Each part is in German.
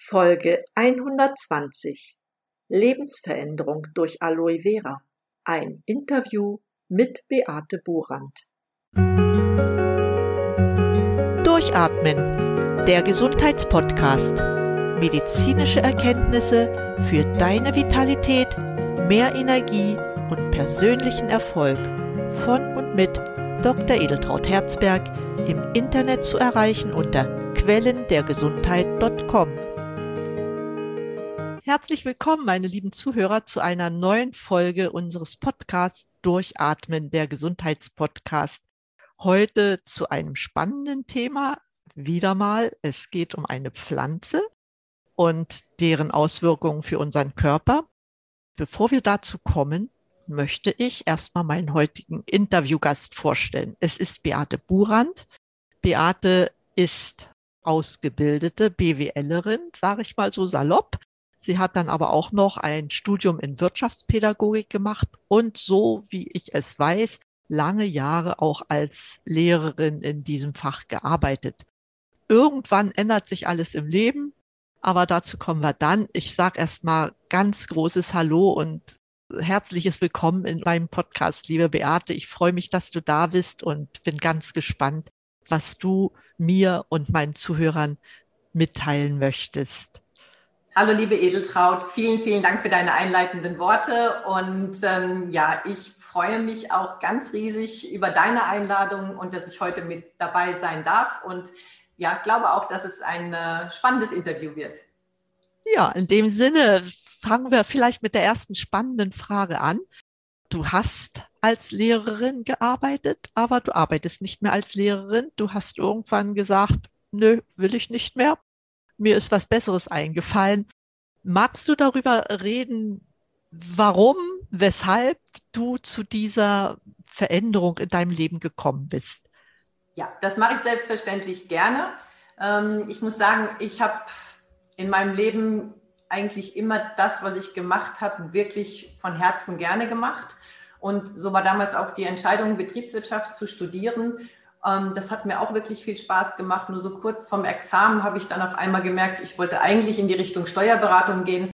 Folge 120 Lebensveränderung durch Aloe Vera. Ein Interview mit Beate Burand. Durchatmen, der Gesundheitspodcast. Medizinische Erkenntnisse für deine Vitalität, mehr Energie und persönlichen Erfolg von und mit Dr. Edeltraut Herzberg im Internet zu erreichen unter quellendergesundheit.com. Herzlich willkommen, meine lieben Zuhörer, zu einer neuen Folge unseres Podcasts Durchatmen, der Gesundheitspodcast. Heute zu einem spannenden Thema. Wieder mal, es geht um eine Pflanze und deren Auswirkungen für unseren Körper. Bevor wir dazu kommen, möchte ich erstmal meinen heutigen Interviewgast vorstellen. Es ist Beate Burand. Beate ist ausgebildete BWLerin, sage ich mal so salopp, Sie hat dann aber auch noch ein Studium in Wirtschaftspädagogik gemacht und so wie ich es weiß, lange Jahre auch als Lehrerin in diesem Fach gearbeitet. Irgendwann ändert sich alles im Leben, aber dazu kommen wir dann. Ich sage erstmal ganz großes Hallo und herzliches Willkommen in meinem Podcast, liebe Beate. Ich freue mich, dass du da bist und bin ganz gespannt, was du mir und meinen Zuhörern mitteilen möchtest. Hallo liebe Edeltraut, vielen, vielen Dank für deine einleitenden Worte. Und ähm, ja, ich freue mich auch ganz riesig über deine Einladung und dass ich heute mit dabei sein darf. Und ja, glaube auch, dass es ein äh, spannendes Interview wird. Ja, in dem Sinne fangen wir vielleicht mit der ersten spannenden Frage an. Du hast als Lehrerin gearbeitet, aber du arbeitest nicht mehr als Lehrerin. Du hast irgendwann gesagt, nö, will ich nicht mehr mir ist was Besseres eingefallen. Magst du darüber reden, warum, weshalb du zu dieser Veränderung in deinem Leben gekommen bist? Ja, das mache ich selbstverständlich gerne. Ähm, ich muss sagen, ich habe in meinem Leben eigentlich immer das, was ich gemacht habe, wirklich von Herzen gerne gemacht. Und so war damals auch die Entscheidung, Betriebswirtschaft zu studieren. Ähm, das hat mir auch wirklich viel Spaß gemacht. Nur so kurz vom Examen habe ich dann auf einmal gemerkt, ich wollte eigentlich in die Richtung Steuerberatung gehen.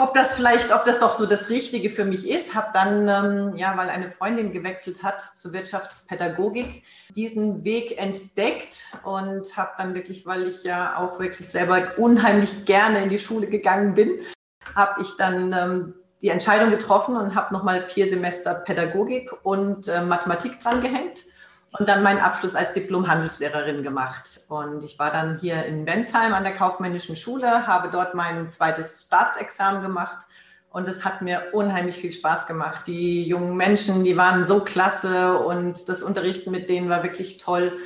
Ob das vielleicht, ob das doch so das Richtige für mich ist, habe dann, ähm, ja, weil eine Freundin gewechselt hat zur Wirtschaftspädagogik, diesen Weg entdeckt und habe dann wirklich, weil ich ja auch wirklich selber unheimlich gerne in die Schule gegangen bin, habe ich dann ähm, die Entscheidung getroffen und habe nochmal vier Semester Pädagogik und äh, Mathematik dran gehängt und dann meinen Abschluss als Diplom-Handelslehrerin gemacht. Und ich war dann hier in Bensheim an der Kaufmännischen Schule, habe dort mein zweites Staatsexamen gemacht. Und es hat mir unheimlich viel Spaß gemacht. Die jungen Menschen, die waren so klasse und das Unterrichten mit denen war wirklich toll.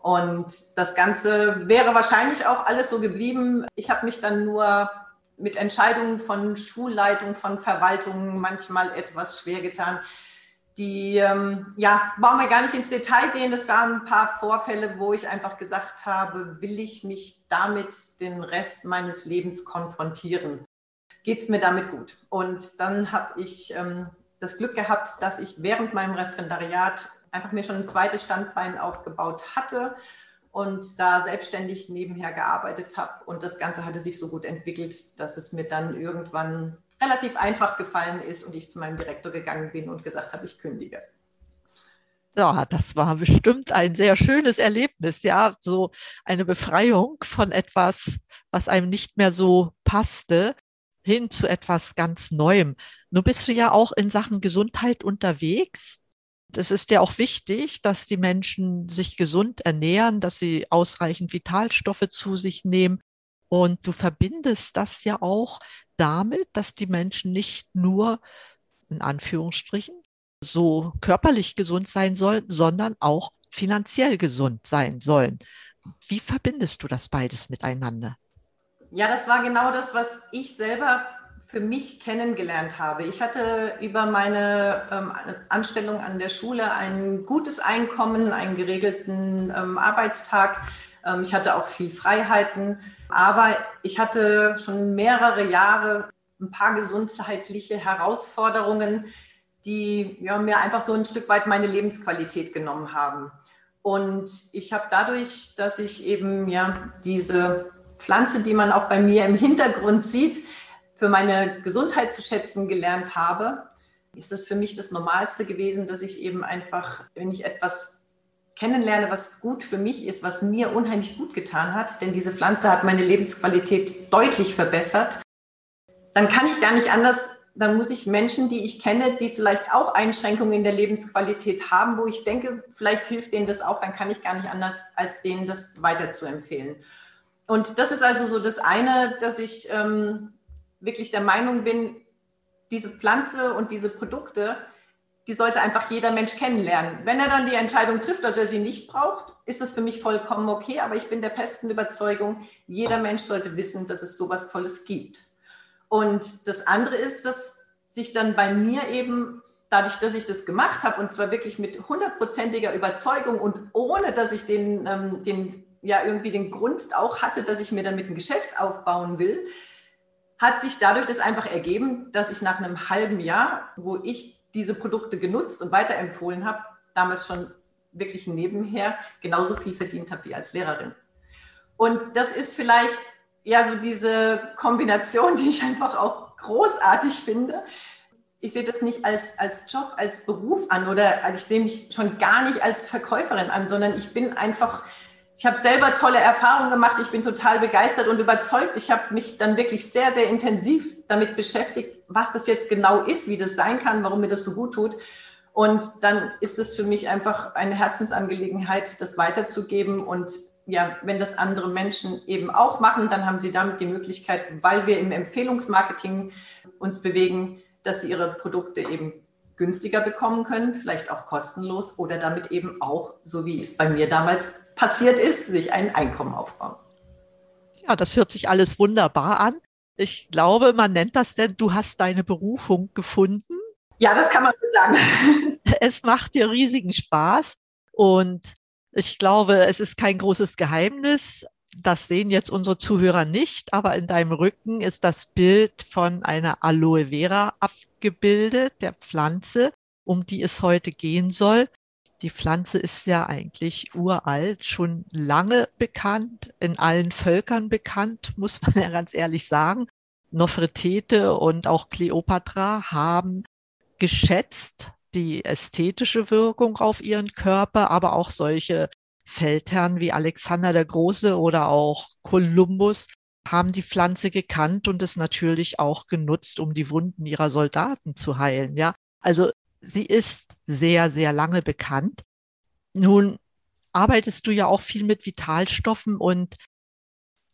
Und das Ganze wäre wahrscheinlich auch alles so geblieben. Ich habe mich dann nur mit Entscheidungen von Schulleitung, von Verwaltung manchmal etwas schwer getan die, ähm, ja, brauchen wir gar nicht ins Detail gehen. Das waren ein paar Vorfälle, wo ich einfach gesagt habe, will ich mich damit den Rest meines Lebens konfrontieren? Geht es mir damit gut? Und dann habe ich ähm, das Glück gehabt, dass ich während meinem Referendariat einfach mir schon ein zweites Standbein aufgebaut hatte und da selbstständig nebenher gearbeitet habe. Und das Ganze hatte sich so gut entwickelt, dass es mir dann irgendwann relativ einfach gefallen ist und ich zu meinem Direktor gegangen bin und gesagt habe, ich kündige. Ja, das war bestimmt ein sehr schönes Erlebnis, ja, so eine Befreiung von etwas, was einem nicht mehr so passte, hin zu etwas ganz Neuem. Nun bist du ja auch in Sachen Gesundheit unterwegs. Es ist ja auch wichtig, dass die Menschen sich gesund ernähren, dass sie ausreichend Vitalstoffe zu sich nehmen. Und du verbindest das ja auch damit, dass die Menschen nicht nur in Anführungsstrichen so körperlich gesund sein sollen, sondern auch finanziell gesund sein sollen. Wie verbindest du das beides miteinander? Ja, das war genau das, was ich selber für mich kennengelernt habe. Ich hatte über meine ähm, Anstellung an der Schule ein gutes Einkommen, einen geregelten ähm, Arbeitstag. Ähm, ich hatte auch viel Freiheiten aber ich hatte schon mehrere Jahre ein paar gesundheitliche Herausforderungen, die ja, mir einfach so ein Stück weit meine Lebensqualität genommen haben. Und ich habe dadurch, dass ich eben ja diese Pflanze, die man auch bei mir im Hintergrund sieht, für meine Gesundheit zu schätzen gelernt habe, ist es für mich das Normalste gewesen, dass ich eben einfach, wenn ich etwas kennenlerne, was gut für mich ist, was mir unheimlich gut getan hat, denn diese Pflanze hat meine Lebensqualität deutlich verbessert, dann kann ich gar nicht anders, dann muss ich Menschen, die ich kenne, die vielleicht auch Einschränkungen in der Lebensqualität haben, wo ich denke, vielleicht hilft denen das auch, dann kann ich gar nicht anders, als denen das weiter zu empfehlen. Und das ist also so das eine, dass ich ähm, wirklich der Meinung bin, diese Pflanze und diese Produkte, die sollte einfach jeder Mensch kennenlernen. Wenn er dann die Entscheidung trifft, dass er sie nicht braucht, ist das für mich vollkommen okay. Aber ich bin der festen Überzeugung, jeder Mensch sollte wissen, dass es sowas Tolles gibt. Und das andere ist, dass sich dann bei mir eben dadurch, dass ich das gemacht habe und zwar wirklich mit hundertprozentiger Überzeugung und ohne, dass ich den, ähm, den ja irgendwie den Grund auch hatte, dass ich mir damit ein Geschäft aufbauen will, hat sich dadurch das einfach ergeben, dass ich nach einem halben Jahr, wo ich diese Produkte genutzt und weiterempfohlen habe, damals schon wirklich nebenher genauso viel verdient habe wie als Lehrerin. Und das ist vielleicht ja so diese Kombination, die ich einfach auch großartig finde. Ich sehe das nicht als, als Job, als Beruf an oder ich sehe mich schon gar nicht als Verkäuferin an, sondern ich bin einfach ich habe selber tolle Erfahrungen gemacht. Ich bin total begeistert und überzeugt. Ich habe mich dann wirklich sehr, sehr intensiv damit beschäftigt, was das jetzt genau ist, wie das sein kann, warum mir das so gut tut. Und dann ist es für mich einfach eine Herzensangelegenheit, das weiterzugeben. Und ja, wenn das andere Menschen eben auch machen, dann haben sie damit die Möglichkeit, weil wir im Empfehlungsmarketing uns bewegen, dass sie ihre Produkte eben günstiger bekommen können, vielleicht auch kostenlos oder damit eben auch, so wie es bei mir damals passiert ist, sich ein Einkommen aufbauen. Ja, das hört sich alles wunderbar an. Ich glaube, man nennt das denn, du hast deine Berufung gefunden. Ja, das kann man so sagen. Es macht dir riesigen Spaß und ich glaube, es ist kein großes Geheimnis. Das sehen jetzt unsere Zuhörer nicht, aber in deinem Rücken ist das Bild von einer Aloe Vera abgebildet, der Pflanze, um die es heute gehen soll. Die Pflanze ist ja eigentlich uralt, schon lange bekannt, in allen Völkern bekannt, muss man ja ganz ehrlich sagen. Nofretete und auch Kleopatra haben geschätzt die ästhetische Wirkung auf ihren Körper, aber auch solche Feldherren wie Alexander der Große oder auch Kolumbus haben die Pflanze gekannt und es natürlich auch genutzt, um die Wunden ihrer Soldaten zu heilen. Ja, also sie ist sehr, sehr lange bekannt. Nun arbeitest du ja auch viel mit Vitalstoffen und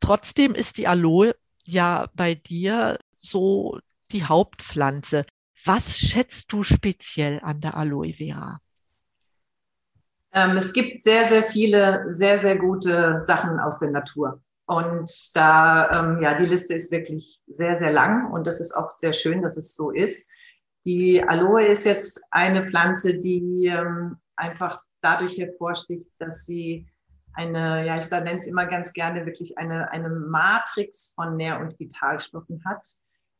trotzdem ist die Aloe ja bei dir so die Hauptpflanze. Was schätzt du speziell an der Aloe Vera? Ähm, es gibt sehr, sehr viele, sehr, sehr gute Sachen aus der Natur. Und da, ähm, ja, die Liste ist wirklich sehr, sehr lang und das ist auch sehr schön, dass es so ist. Die Aloe ist jetzt eine Pflanze, die ähm, einfach dadurch hervorsticht, dass sie eine, ja, ich nenne es immer ganz gerne, wirklich eine, eine Matrix von Nähr- und Vitalstoffen hat.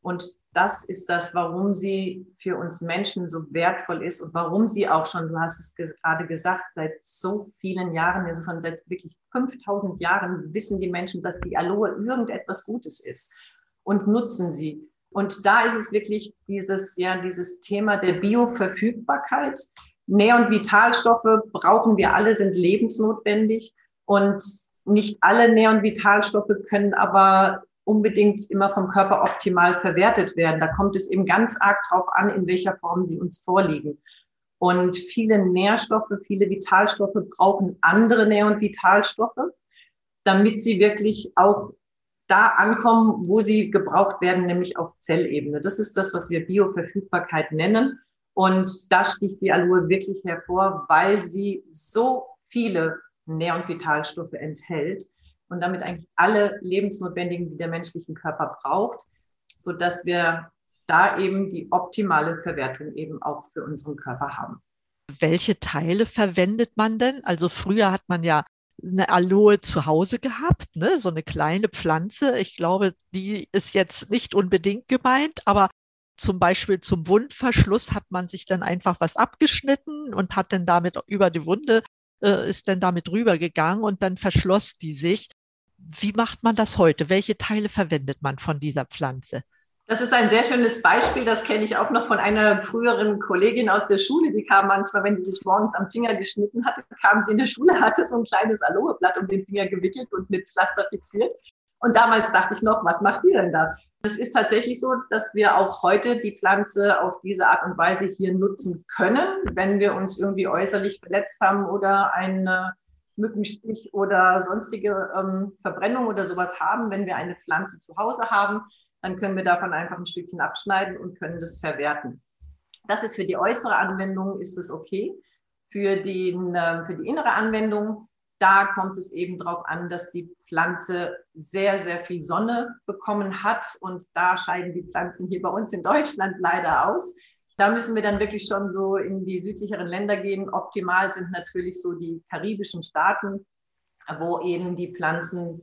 Und das ist das, warum sie für uns Menschen so wertvoll ist und warum sie auch schon, du hast es gerade gesagt, seit so vielen Jahren, also schon seit wirklich 5000 Jahren wissen die Menschen, dass die Aloe irgendetwas Gutes ist und nutzen sie. Und da ist es wirklich dieses, ja, dieses Thema der Bioverfügbarkeit. Nähr- und Vitalstoffe brauchen wir alle, sind lebensnotwendig. Und nicht alle Nähr- und Vitalstoffe können aber unbedingt immer vom Körper optimal verwertet werden. Da kommt es eben ganz arg drauf an, in welcher Form sie uns vorliegen. Und viele Nährstoffe, viele Vitalstoffe brauchen andere Nähr- und Vitalstoffe, damit sie wirklich auch da ankommen, wo sie gebraucht werden, nämlich auf Zellebene. Das ist das, was wir Bioverfügbarkeit nennen. Und da sticht die Aloe wirklich hervor, weil sie so viele Nähr- und Vitalstoffe enthält, und damit eigentlich alle lebensnotwendigen, die der menschliche Körper braucht, so dass wir da eben die optimale Verwertung eben auch für unseren Körper haben. Welche Teile verwendet man denn? Also früher hat man ja eine Aloe zu Hause gehabt, ne? so eine kleine Pflanze. Ich glaube, die ist jetzt nicht unbedingt gemeint, aber zum Beispiel zum Wundverschluss hat man sich dann einfach was abgeschnitten und hat dann damit über die Wunde äh, ist dann damit rübergegangen und dann verschloss die sich. Wie macht man das heute? Welche Teile verwendet man von dieser Pflanze? Das ist ein sehr schönes Beispiel. Das kenne ich auch noch von einer früheren Kollegin aus der Schule. Die kam manchmal, wenn sie sich morgens am Finger geschnitten hatte, kam sie in der Schule, hatte so ein kleines Aloeblatt um den Finger gewickelt und mit Pflaster fixiert. Und damals dachte ich noch, was macht ihr denn da? Es ist tatsächlich so, dass wir auch heute die Pflanze auf diese Art und Weise hier nutzen können, wenn wir uns irgendwie äußerlich verletzt haben oder eine Mückenstich oder sonstige ähm, Verbrennung oder sowas haben, wenn wir eine Pflanze zu Hause haben, dann können wir davon einfach ein Stückchen abschneiden und können das verwerten. Das ist für die äußere Anwendung ist es okay. Für, den, äh, für die innere Anwendung, da kommt es eben darauf an, dass die Pflanze sehr, sehr viel Sonne bekommen hat. Und da scheiden die Pflanzen hier bei uns in Deutschland leider aus. Da müssen wir dann wirklich schon so in die südlicheren Länder gehen. Optimal sind natürlich so die karibischen Staaten, wo eben die Pflanzen,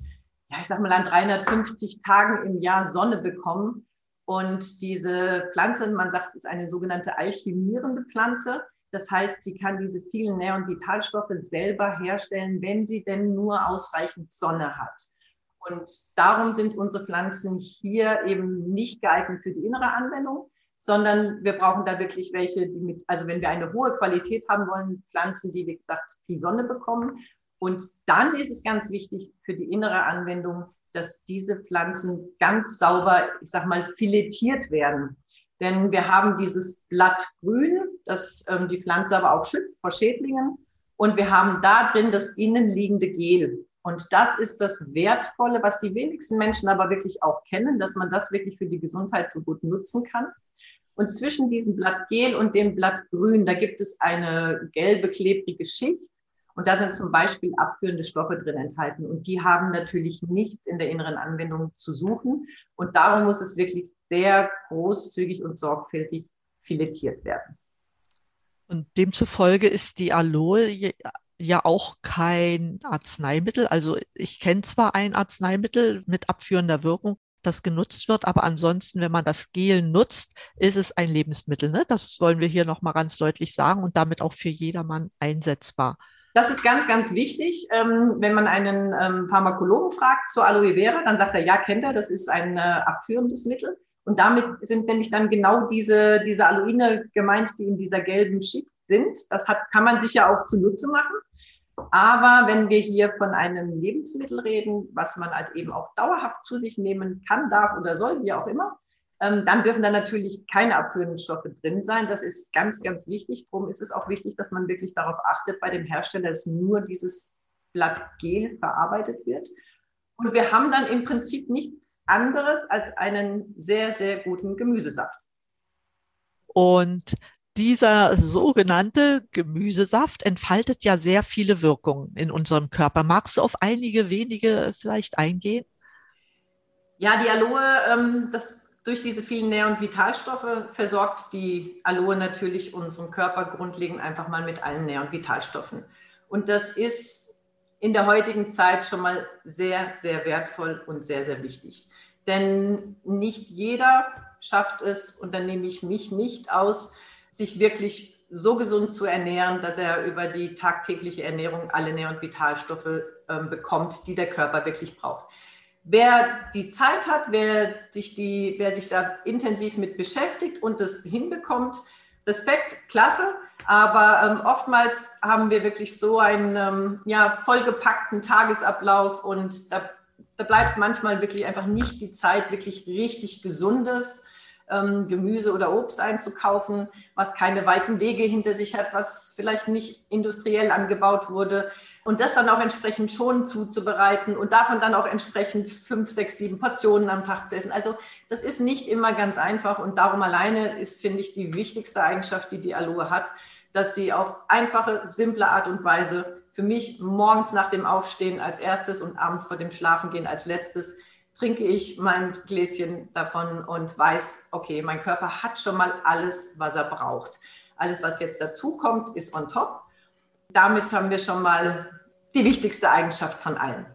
ja, ich sag mal, an 350 Tagen im Jahr Sonne bekommen. Und diese Pflanze, man sagt, ist eine sogenannte alchemierende Pflanze. Das heißt, sie kann diese vielen Nähr- und Vitalstoffe selber herstellen, wenn sie denn nur ausreichend Sonne hat. Und darum sind unsere Pflanzen hier eben nicht geeignet für die innere Anwendung, sondern wir brauchen da wirklich welche, die mit, also wenn wir eine hohe Qualität haben wollen, Pflanzen, die, wie gesagt, viel Sonne bekommen. Und dann ist es ganz wichtig für die innere Anwendung, dass diese Pflanzen ganz sauber, ich sag mal, filetiert werden. Denn wir haben dieses Blattgrün, das ähm, die Pflanze aber auch schützt vor Schädlingen. Und wir haben da drin das innenliegende Gel. Und das ist das Wertvolle, was die wenigsten Menschen aber wirklich auch kennen, dass man das wirklich für die Gesundheit so gut nutzen kann. Und zwischen diesem Blattgel und dem Blattgrün, da gibt es eine gelbe, klebrige Schicht. Und da sind zum Beispiel abführende Stoffe drin enthalten. Und die haben natürlich nichts in der inneren Anwendung zu suchen. Und darum muss es wirklich sehr großzügig und sorgfältig filetiert werden. Und demzufolge ist die Aloe ja auch kein Arzneimittel. Also ich kenne zwar ein Arzneimittel mit abführender Wirkung, das genutzt wird. Aber ansonsten, wenn man das Gel nutzt, ist es ein Lebensmittel. Ne? Das wollen wir hier nochmal ganz deutlich sagen und damit auch für jedermann einsetzbar. Das ist ganz, ganz wichtig. Ähm, wenn man einen ähm, Pharmakologen fragt zur Aloe Vera, dann sagt er, ja, kennt er, das ist ein äh, abführendes Mittel. Und damit sind nämlich dann genau diese, diese Aloine gemeint, die in dieser gelben Schicht sind. Das hat, kann man sich ja auch zunutze machen. Aber wenn wir hier von einem Lebensmittel reden, was man halt eben auch dauerhaft zu sich nehmen kann, darf oder soll, wie auch immer, dann dürfen da natürlich keine abführenden Stoffe drin sein. Das ist ganz, ganz wichtig. Darum ist es auch wichtig, dass man wirklich darauf achtet bei dem Hersteller, dass nur dieses Blattgel verarbeitet wird. Und wir haben dann im Prinzip nichts anderes als einen sehr, sehr guten Gemüsesaft. Und dieser sogenannte Gemüsesaft entfaltet ja sehr viele Wirkungen in unserem Körper. Magst du auf einige wenige vielleicht eingehen? Ja, die Aloe, ähm, das, durch diese vielen Nähr- und Vitalstoffe versorgt die Aloe natürlich unseren Körper grundlegend einfach mal mit allen Nähr- und Vitalstoffen. Und das ist in der heutigen Zeit schon mal sehr, sehr wertvoll und sehr, sehr wichtig. Denn nicht jeder schafft es, und dann nehme ich mich nicht aus, sich wirklich so gesund zu ernähren, dass er über die tagtägliche Ernährung alle Nähr- und Vitalstoffe äh, bekommt, die der Körper wirklich braucht. Wer die Zeit hat, wer sich, die, wer sich da intensiv mit beschäftigt und das hinbekommt, Respekt, klasse. Aber ähm, oftmals haben wir wirklich so einen ähm, ja, vollgepackten Tagesablauf und da, da bleibt manchmal wirklich einfach nicht die Zeit, wirklich richtig Gesundes ähm, Gemüse oder Obst einzukaufen, was keine weiten Wege hinter sich hat, was vielleicht nicht industriell angebaut wurde. Und das dann auch entsprechend schon zuzubereiten und davon dann auch entsprechend fünf, sechs, sieben Portionen am Tag zu essen. Also das ist nicht immer ganz einfach und darum alleine ist, finde ich, die wichtigste Eigenschaft, die die Aloe hat, dass sie auf einfache, simple Art und Weise für mich morgens nach dem Aufstehen als erstes und abends vor dem Schlafengehen als letztes trinke ich mein Gläschen davon und weiß, okay, mein Körper hat schon mal alles, was er braucht. Alles, was jetzt dazu kommt, ist on top. Damit haben wir schon mal die wichtigste Eigenschaft von allen.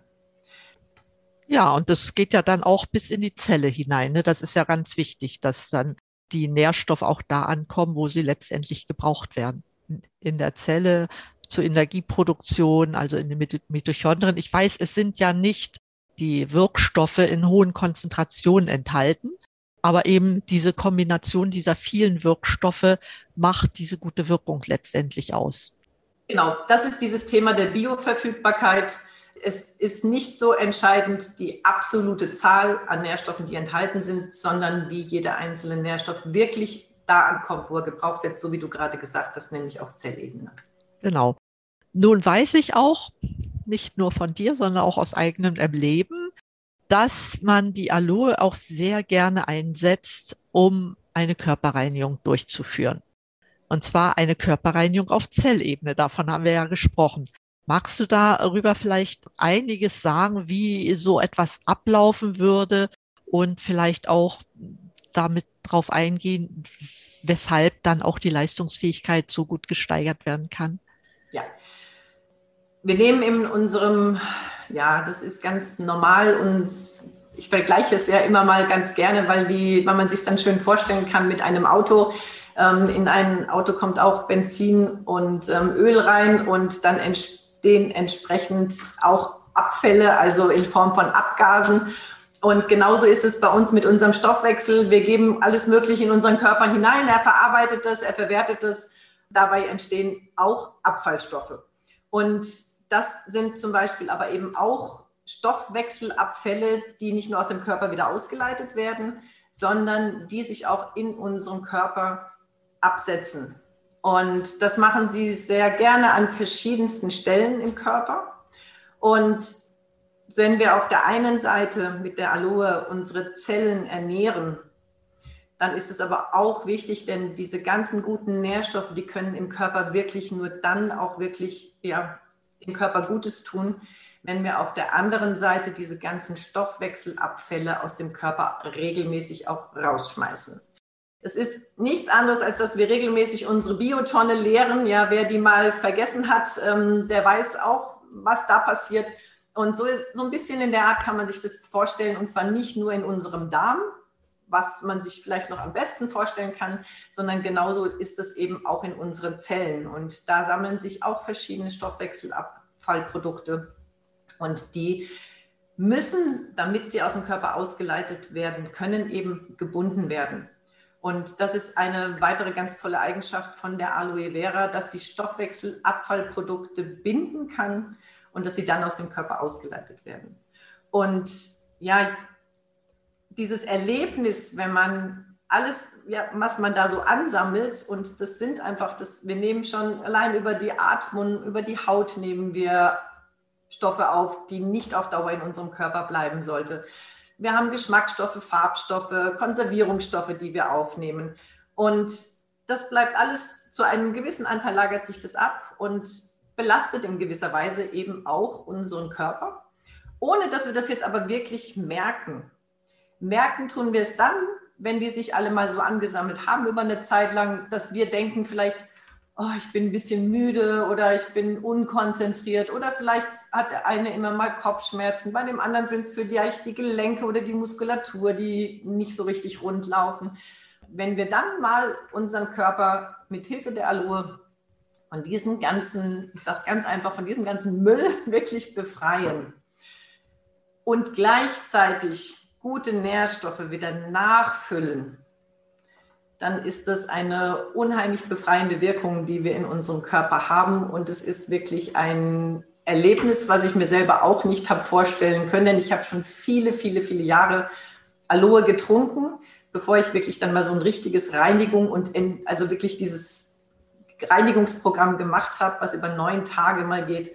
Ja, und das geht ja dann auch bis in die Zelle hinein. Ne? Das ist ja ganz wichtig, dass dann die Nährstoffe auch da ankommen, wo sie letztendlich gebraucht werden. In der Zelle zur Energieproduktion, also in den Mitochondrien. Ich weiß, es sind ja nicht die Wirkstoffe in hohen Konzentrationen enthalten. Aber eben diese Kombination dieser vielen Wirkstoffe macht diese gute Wirkung letztendlich aus. Genau, das ist dieses Thema der Bioverfügbarkeit. Es ist nicht so entscheidend die absolute Zahl an Nährstoffen, die enthalten sind, sondern wie jeder einzelne Nährstoff wirklich da ankommt, wo er gebraucht wird, so wie du gerade gesagt hast, nämlich auf Zellebene. Genau. Nun weiß ich auch, nicht nur von dir, sondern auch aus eigenem Erleben, dass man die Aloe auch sehr gerne einsetzt, um eine Körperreinigung durchzuführen. Und zwar eine Körperreinigung auf Zellebene. Davon haben wir ja gesprochen. Magst du darüber vielleicht einiges sagen, wie so etwas ablaufen würde und vielleicht auch damit drauf eingehen, weshalb dann auch die Leistungsfähigkeit so gut gesteigert werden kann? Ja. Wir nehmen in unserem, ja, das ist ganz normal und ich vergleiche es ja immer mal ganz gerne, weil, die, weil man sich dann schön vorstellen kann mit einem Auto. Ähm, in ein Auto kommt auch Benzin und ähm, Öl rein und dann entstehen entsprechend auch Abfälle, also in Form von Abgasen. Und genauso ist es bei uns mit unserem Stoffwechsel. Wir geben alles Mögliche in unseren Körper hinein. Er verarbeitet das, er verwertet das. Dabei entstehen auch Abfallstoffe. Und das sind zum Beispiel aber eben auch Stoffwechselabfälle, die nicht nur aus dem Körper wieder ausgeleitet werden, sondern die sich auch in unserem Körper absetzen. Und das machen sie sehr gerne an verschiedensten Stellen im Körper. Und wenn wir auf der einen Seite mit der Aloe unsere Zellen ernähren, dann ist es aber auch wichtig, denn diese ganzen guten Nährstoffe, die können im Körper wirklich nur dann auch wirklich ja, dem Körper Gutes tun, wenn wir auf der anderen Seite diese ganzen Stoffwechselabfälle aus dem Körper regelmäßig auch rausschmeißen. Es ist nichts anderes, als dass wir regelmäßig unsere Biotonne leeren. Ja, wer die mal vergessen hat, ähm, der weiß auch, was da passiert. Und so, so ein bisschen in der Art kann man sich das vorstellen, und zwar nicht nur in unserem Darm, was man sich vielleicht noch am besten vorstellen kann, sondern genauso ist es eben auch in unseren Zellen. Und da sammeln sich auch verschiedene Stoffwechselabfallprodukte. Und die müssen, damit sie aus dem Körper ausgeleitet werden können, eben gebunden werden. Und das ist eine weitere ganz tolle Eigenschaft von der Aloe Vera, dass sie Stoffwechselabfallprodukte binden kann und dass sie dann aus dem Körper ausgeleitet werden. Und ja, dieses Erlebnis, wenn man alles, ja, was man da so ansammelt, und das sind einfach, das, wir nehmen schon allein über die Atmung, über die Haut nehmen wir Stoffe auf, die nicht auf Dauer in unserem Körper bleiben sollte. Wir haben Geschmacksstoffe, Farbstoffe, Konservierungsstoffe, die wir aufnehmen. Und das bleibt alles zu einem gewissen Anteil lagert sich das ab und belastet in gewisser Weise eben auch unseren Körper, ohne dass wir das jetzt aber wirklich merken. Merken tun wir es dann, wenn die sich alle mal so angesammelt haben über eine Zeit lang, dass wir denken vielleicht, oh, ich bin ein bisschen müde oder ich bin unkonzentriert oder vielleicht hat der eine immer mal Kopfschmerzen, bei dem anderen sind es vielleicht die Gelenke oder die Muskulatur, die nicht so richtig rund laufen. Wenn wir dann mal unseren Körper mit Hilfe der Aloe von diesem ganzen, ich sage es ganz einfach, von diesem ganzen Müll wirklich befreien und gleichzeitig gute Nährstoffe wieder nachfüllen, dann ist das eine unheimlich befreiende Wirkung, die wir in unserem Körper haben. Und es ist wirklich ein Erlebnis, was ich mir selber auch nicht habe vorstellen können, denn ich habe schon viele, viele, viele Jahre Aloe getrunken, bevor ich wirklich dann mal so ein richtiges Reinigung und in, also wirklich dieses Reinigungsprogramm gemacht habe, was über neun Tage mal geht.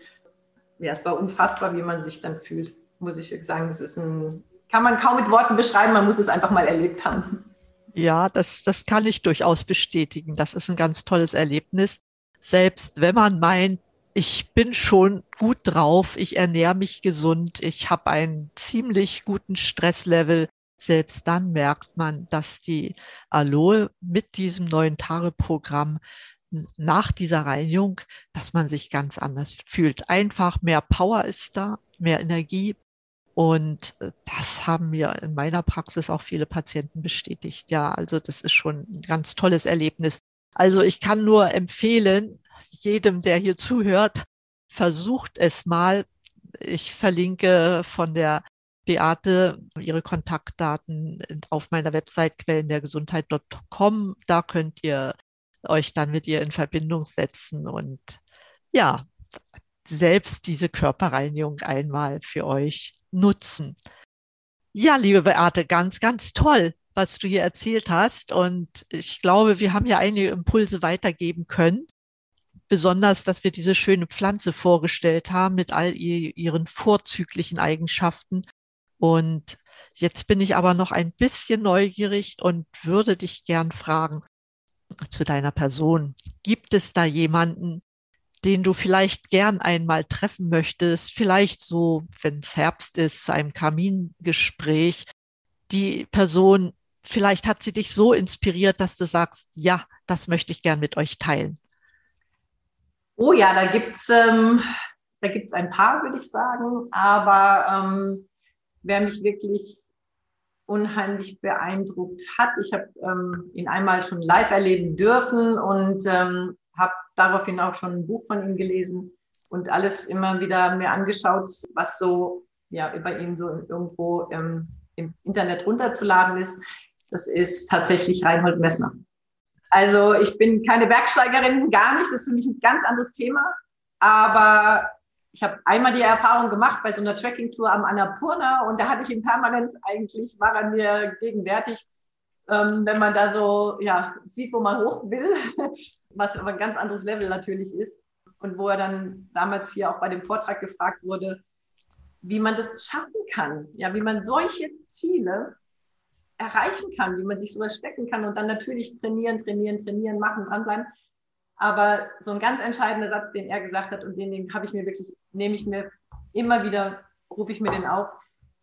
Ja, es war unfassbar, wie man sich dann fühlt, muss ich sagen. Das ist ein, kann man kaum mit Worten beschreiben, man muss es einfach mal erlebt haben. Ja, das, das kann ich durchaus bestätigen. Das ist ein ganz tolles Erlebnis. Selbst wenn man meint, ich bin schon gut drauf, ich ernähre mich gesund, ich habe einen ziemlich guten Stresslevel, selbst dann merkt man, dass die Aloe mit diesem neuen Tage-Programm nach dieser Reinigung, dass man sich ganz anders fühlt. Einfach mehr Power ist da, mehr Energie. Und äh, das haben mir in meiner Praxis auch viele Patienten bestätigt. Ja, also das ist schon ein ganz tolles Erlebnis. Also ich kann nur empfehlen, jedem, der hier zuhört, versucht es mal. Ich verlinke von der Beate ihre Kontaktdaten auf meiner Website quellendergesundheit.com. Da könnt ihr euch dann mit ihr in Verbindung setzen und ja, selbst diese Körperreinigung einmal für euch nutzen. Ja, liebe Beate, ganz, ganz toll, was du hier erzählt hast. Und ich glaube, wir haben ja einige Impulse weitergeben können. Besonders, dass wir diese schöne Pflanze vorgestellt haben mit all ihren vorzüglichen Eigenschaften. Und jetzt bin ich aber noch ein bisschen neugierig und würde dich gern fragen zu deiner Person. Gibt es da jemanden, den du vielleicht gern einmal treffen möchtest, vielleicht so, wenn es Herbst ist, zu einem Kamingespräch, die Person, vielleicht hat sie dich so inspiriert, dass du sagst, ja, das möchte ich gern mit euch teilen. Oh ja, da gibt's ähm, da gibt's ein paar, würde ich sagen, aber ähm, wer mich wirklich unheimlich beeindruckt hat. Ich habe ähm, ihn einmal schon live erleben dürfen und ähm, daraufhin auch schon ein Buch von ihm gelesen und alles immer wieder mir angeschaut, was so ja über ihn so irgendwo ähm, im Internet runterzuladen ist. Das ist tatsächlich Reinhold Messner. Also ich bin keine Bergsteigerin, gar nicht. Das ist für mich ein ganz anderes Thema. Aber ich habe einmal die Erfahrung gemacht bei so einer Trekkingtour am Annapurna und da hatte ich ihn permanent eigentlich, war er mir gegenwärtig, ähm, wenn man da so ja, sieht, wo man hoch will was aber ein ganz anderes Level natürlich ist. Und wo er dann damals hier auch bei dem Vortrag gefragt wurde, wie man das schaffen kann, ja, wie man solche Ziele erreichen kann, wie man sich sowas stecken kann und dann natürlich trainieren, trainieren, trainieren, machen, dranbleiben. Aber so ein ganz entscheidender Satz, den er gesagt hat und den, den habe ich mir wirklich, nehme ich mir immer wieder, rufe ich mir den auf,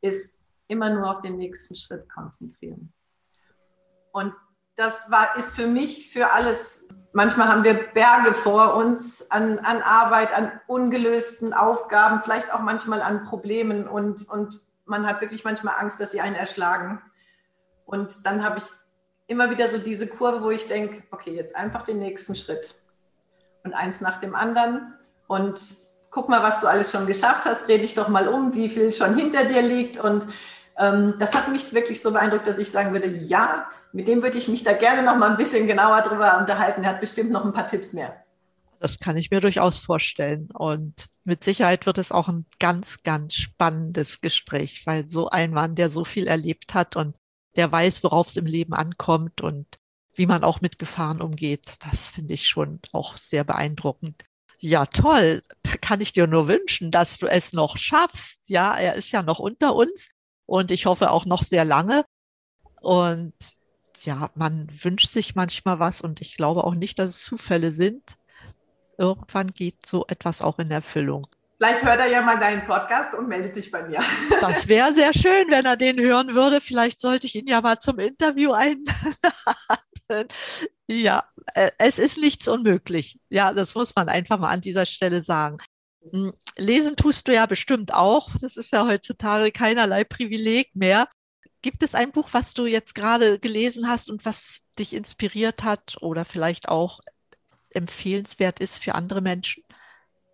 ist immer nur auf den nächsten Schritt konzentrieren. Und das war, ist für mich für alles. Manchmal haben wir Berge vor uns an, an Arbeit, an ungelösten Aufgaben, vielleicht auch manchmal an Problemen und, und man hat wirklich manchmal Angst, dass sie einen erschlagen. Und dann habe ich immer wieder so diese Kurve, wo ich denke, okay, jetzt einfach den nächsten Schritt und eins nach dem anderen und guck mal, was du alles schon geschafft hast, dreh dich doch mal um, wie viel schon hinter dir liegt und das hat mich wirklich so beeindruckt, dass ich sagen würde, ja, mit dem würde ich mich da gerne noch mal ein bisschen genauer drüber unterhalten. Er hat bestimmt noch ein paar Tipps mehr. Das kann ich mir durchaus vorstellen. Und mit Sicherheit wird es auch ein ganz, ganz spannendes Gespräch, weil so ein Mann, der so viel erlebt hat und der weiß, worauf es im Leben ankommt und wie man auch mit Gefahren umgeht, das finde ich schon auch sehr beeindruckend. Ja, toll. Da kann ich dir nur wünschen, dass du es noch schaffst. Ja, er ist ja noch unter uns und ich hoffe auch noch sehr lange. Und ja, man wünscht sich manchmal was und ich glaube auch nicht, dass es Zufälle sind. Irgendwann geht so etwas auch in Erfüllung. Vielleicht hört er ja mal deinen Podcast und meldet sich bei mir. Das wäre sehr schön, wenn er den hören würde. Vielleicht sollte ich ihn ja mal zum Interview einladen. Ja, äh, es ist nichts unmöglich. Ja, das muss man einfach mal an dieser Stelle sagen. Hm, lesen tust du ja bestimmt auch. Das ist ja heutzutage keinerlei Privileg mehr. Gibt es ein Buch, was du jetzt gerade gelesen hast und was dich inspiriert hat oder vielleicht auch empfehlenswert ist für andere Menschen?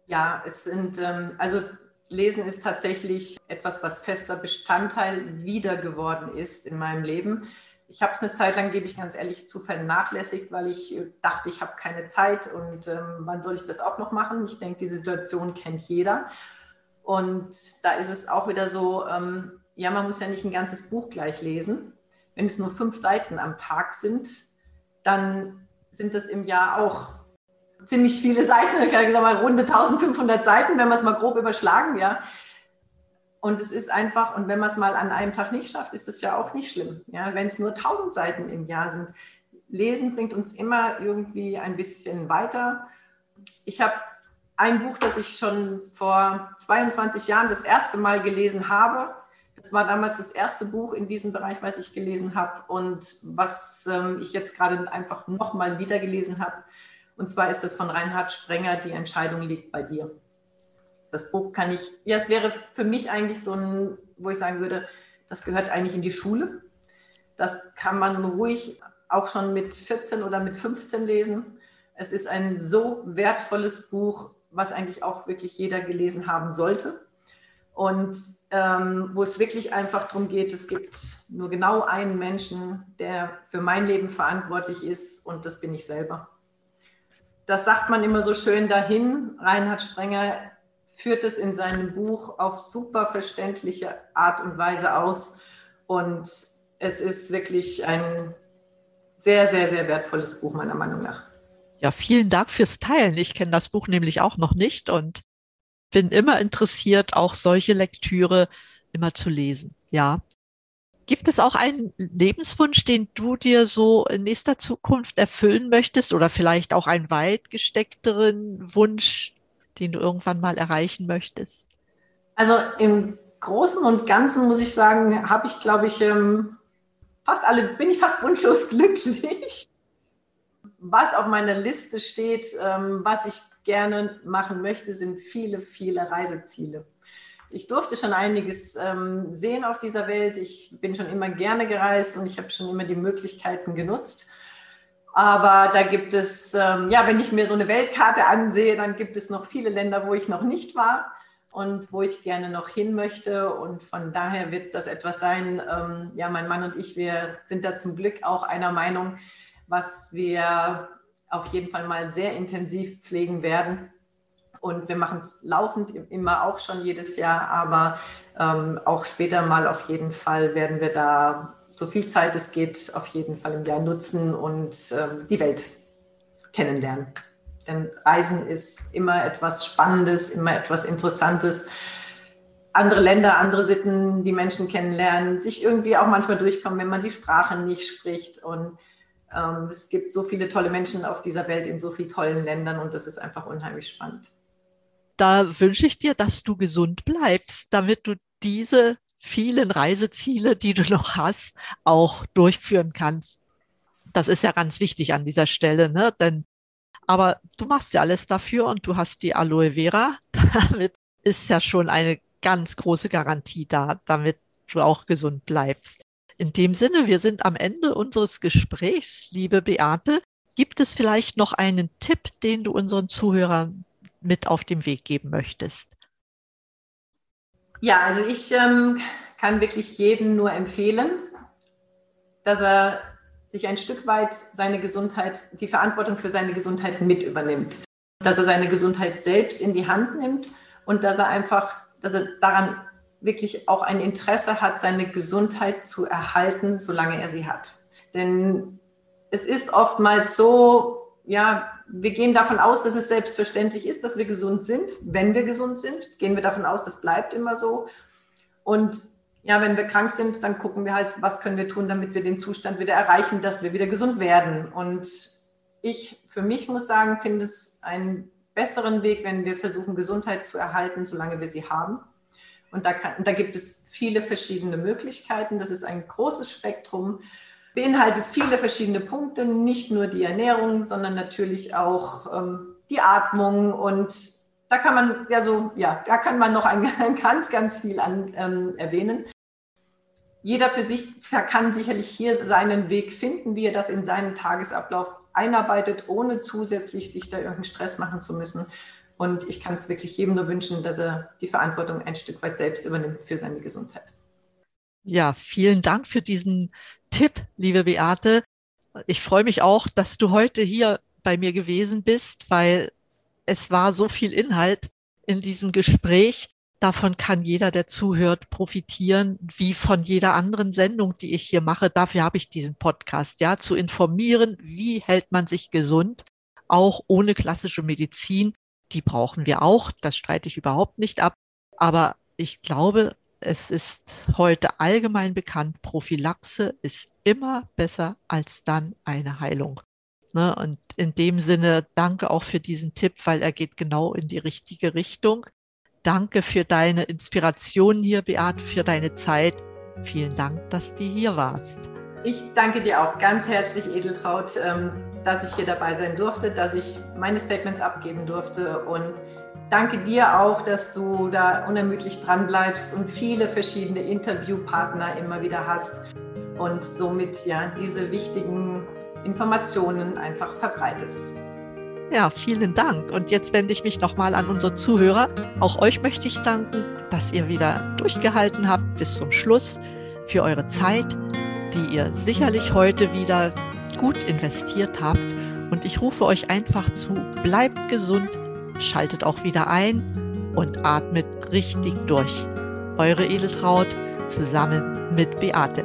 Ja, es sind, ähm, also Lesen ist tatsächlich etwas, was fester Bestandteil wieder geworden ist in meinem Leben. Ich habe es eine Zeit lang, gebe ich ganz ehrlich zu, vernachlässigt, weil ich äh, dachte, ich habe keine Zeit und ähm, wann soll ich das auch noch machen? Ich denke, die Situation kennt jeder. Und da ist es auch wieder so, ähm, ja, man muss ja nicht ein ganzes Buch gleich lesen. Wenn es nur fünf Seiten am Tag sind, dann sind das im Jahr auch ziemlich viele Seiten, ich sage mal runde 1500 Seiten, wenn wir es mal grob überschlagen, ja. Und es ist einfach, und wenn man es mal an einem Tag nicht schafft, ist das ja auch nicht schlimm. Ja, wenn es nur 1000 Seiten im Jahr sind. Lesen bringt uns immer irgendwie ein bisschen weiter. Ich habe ein Buch, das ich schon vor 22 Jahren das erste Mal gelesen habe. Das war damals das erste Buch in diesem Bereich, was ich gelesen habe und was ähm, ich jetzt gerade einfach nochmal wieder gelesen habe. Und zwar ist das von Reinhard Sprenger, Die Entscheidung liegt bei dir. Das Buch kann ich, ja, es wäre für mich eigentlich so ein, wo ich sagen würde, das gehört eigentlich in die Schule. Das kann man ruhig auch schon mit 14 oder mit 15 lesen. Es ist ein so wertvolles Buch, was eigentlich auch wirklich jeder gelesen haben sollte. und ähm, wo es wirklich einfach darum geht, es gibt nur genau einen Menschen, der für mein Leben verantwortlich ist und das bin ich selber. Das sagt man immer so schön dahin. Reinhard Sprenger führt es in seinem Buch auf super verständliche Art und Weise aus und es ist wirklich ein sehr, sehr, sehr wertvolles Buch meiner Meinung nach. Ja, vielen Dank fürs Teilen. Ich kenne das Buch nämlich auch noch nicht und bin immer interessiert, auch solche Lektüre immer zu lesen. Ja. Gibt es auch einen Lebenswunsch, den du dir so in nächster Zukunft erfüllen möchtest oder vielleicht auch einen weit gesteckteren Wunsch, den du irgendwann mal erreichen möchtest? Also im Großen und Ganzen muss ich sagen, habe ich, glaube ich, ähm, fast alle, bin ich fast wunschlos glücklich. Was auf meiner Liste steht, ähm, was ich gerne machen möchte, sind viele, viele Reiseziele. Ich durfte schon einiges ähm, sehen auf dieser Welt. Ich bin schon immer gerne gereist und ich habe schon immer die Möglichkeiten genutzt. Aber da gibt es, ähm, ja, wenn ich mir so eine Weltkarte ansehe, dann gibt es noch viele Länder, wo ich noch nicht war und wo ich gerne noch hin möchte. Und von daher wird das etwas sein. Ähm, ja, mein Mann und ich, wir sind da zum Glück auch einer Meinung, was wir auf jeden Fall mal sehr intensiv pflegen werden. Und wir machen es laufend immer auch schon jedes Jahr, aber ähm, auch später mal auf jeden Fall werden wir da so viel Zeit es geht auf jeden Fall im Jahr nutzen und ähm, die Welt kennenlernen. Denn Reisen ist immer etwas Spannendes, immer etwas Interessantes. Andere Länder, andere Sitten, die Menschen kennenlernen, sich irgendwie auch manchmal durchkommen, wenn man die Sprache nicht spricht. Und ähm, es gibt so viele tolle Menschen auf dieser Welt in so vielen tollen Ländern und das ist einfach unheimlich spannend. Da wünsche ich dir, dass du gesund bleibst, damit du diese vielen Reiseziele, die du noch hast, auch durchführen kannst. Das ist ja ganz wichtig an dieser Stelle, ne? Denn aber du machst ja alles dafür und du hast die Aloe Vera. Damit ist ja schon eine ganz große Garantie da, damit du auch gesund bleibst. In dem Sinne, wir sind am Ende unseres Gesprächs, liebe Beate. Gibt es vielleicht noch einen Tipp, den du unseren Zuhörern mit auf den Weg geben möchtest? Ja, also ich ähm, kann wirklich jedem nur empfehlen, dass er sich ein Stück weit seine Gesundheit, die Verantwortung für seine Gesundheit mit übernimmt. Dass er seine Gesundheit selbst in die Hand nimmt und dass er einfach, dass er daran wirklich auch ein Interesse hat, seine Gesundheit zu erhalten, solange er sie hat. Denn es ist oftmals so, ja, wir gehen davon aus, dass es selbstverständlich ist, dass wir gesund sind. Wenn wir gesund sind, gehen wir davon aus, das bleibt immer so. Und ja, wenn wir krank sind, dann gucken wir halt, was können wir tun, damit wir den Zustand wieder erreichen, dass wir wieder gesund werden. Und ich für mich muss sagen, finde es einen besseren Weg, wenn wir versuchen, Gesundheit zu erhalten, solange wir sie haben. Und da, kann, da gibt es viele verschiedene Möglichkeiten. Das ist ein großes Spektrum, beinhaltet viele verschiedene Punkte, nicht nur die Ernährung, sondern natürlich auch ähm, die Atmung und da kann man ja so, ja, da kann man noch ein, ganz, ganz viel an, ähm, erwähnen jeder für sich kann sicherlich hier seinen Weg finden, wie er das in seinen Tagesablauf einarbeitet, ohne zusätzlich sich da irgendeinen Stress machen zu müssen. Und ich kann es wirklich jedem nur wünschen, dass er die Verantwortung ein Stück weit selbst übernimmt für seine Gesundheit. Ja, vielen Dank für diesen Tipp, liebe Beate. Ich freue mich auch, dass du heute hier bei mir gewesen bist, weil es war so viel Inhalt in diesem Gespräch davon kann jeder, der zuhört, profitieren, wie von jeder anderen Sendung, die ich hier mache. Dafür habe ich diesen Podcast, ja, zu informieren, wie hält man sich gesund, auch ohne klassische Medizin. Die brauchen wir auch, das streite ich überhaupt nicht ab. Aber ich glaube, es ist heute allgemein bekannt, Prophylaxe ist immer besser als dann eine Heilung. Ne? Und in dem Sinne danke auch für diesen Tipp, weil er geht genau in die richtige Richtung. Danke für deine Inspiration hier, Beate, für deine Zeit. Vielen Dank, dass du hier warst. Ich danke dir auch ganz herzlich, Edeltraut, ähm, dass ich hier dabei sein durfte, dass ich meine Statements abgeben durfte und danke dir auch, dass du da unermüdlich dran bleibst und viele verschiedene Interviewpartner immer wieder hast und somit ja diese wichtigen Informationen einfach verbreitest. Ja, vielen Dank. Und jetzt wende ich mich nochmal an unsere Zuhörer. Auch euch möchte ich danken, dass ihr wieder durchgehalten habt bis zum Schluss für eure Zeit, die ihr sicherlich heute wieder gut investiert habt. Und ich rufe euch einfach zu, bleibt gesund, schaltet auch wieder ein und atmet richtig durch. Eure Edeltraut zusammen mit Beate.